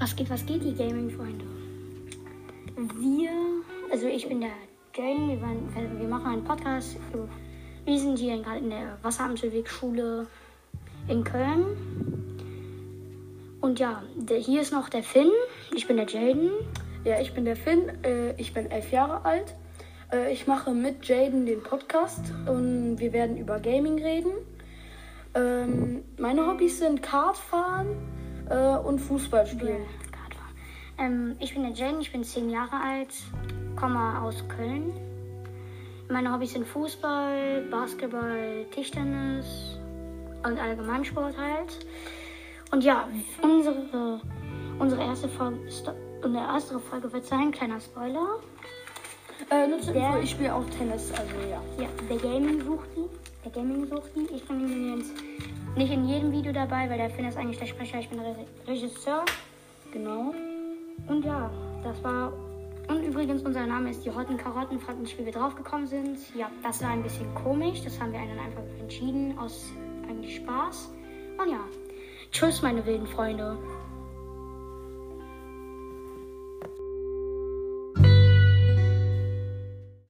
Was geht, was geht, die Gaming-Freunde? Wir, also ich bin der Jane, wir, waren, wir machen einen Podcast. Für, wir sind hier gerade in der Wasseramselwegschule in Köln. Und ja, der, hier ist noch der Finn, ich bin der Jaden. Ja, ich bin der Finn, äh, ich bin elf Jahre alt. Äh, ich mache mit Jaden den Podcast und wir werden über Gaming reden. Ähm, meine Hobbys sind Kartfahren äh, und Fußball spielen. Ähm, ich bin der Jen, ich bin zehn Jahre alt, komme aus Köln. Meine Hobbys sind Fußball, Basketball, Tischtennis und Allgemeinsport halt. Und ja, unsere, unsere erste Folge, unsere erste Folge wird sein, kleiner Spoiler. Äh, nur zur Info, ich spiele auch Tennis, also ja. Ja, der Gaming sucht die. Der Gaming sucht die. Ich bin übrigens nicht in jedem Video dabei, weil der Finn ist eigentlich der Sprecher, ich bin der Regisseur. Genau. Und ja, das war. Und übrigens, unser Name ist die Rotten Karotten. Fragt nicht, wie wir drauf gekommen sind. Ja, das war ein bisschen komisch. Das haben wir dann einfach entschieden aus eigentlich Spaß. Und ja, tschüss, meine wilden Freunde.